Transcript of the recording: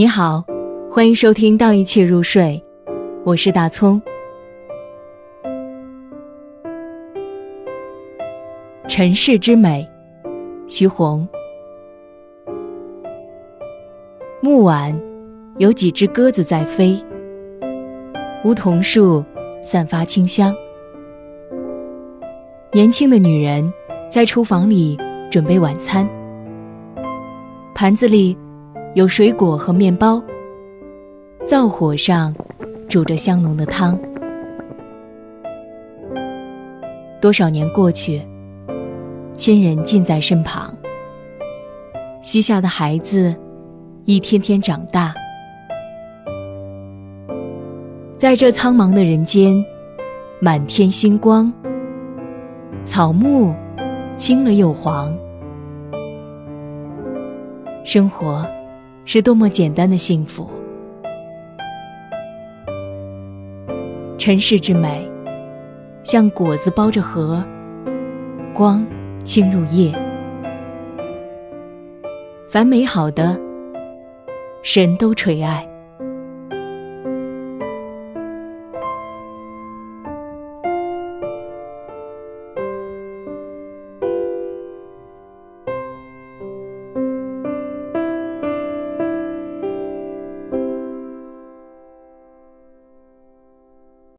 你好，欢迎收听《当一切入睡》，我是大葱。尘世之美，徐宏。暮晚，有几只鸽子在飞。梧桐树散发清香。年轻的女人在厨房里准备晚餐，盘子里。有水果和面包，灶火上煮着香浓的汤。多少年过去，亲人近在身旁，膝下的孩子一天天长大。在这苍茫的人间，满天星光，草木青了又黄，生活。是多么简单的幸福！尘世之美，像果子包着核，光侵入夜。凡美好的，神都垂爱。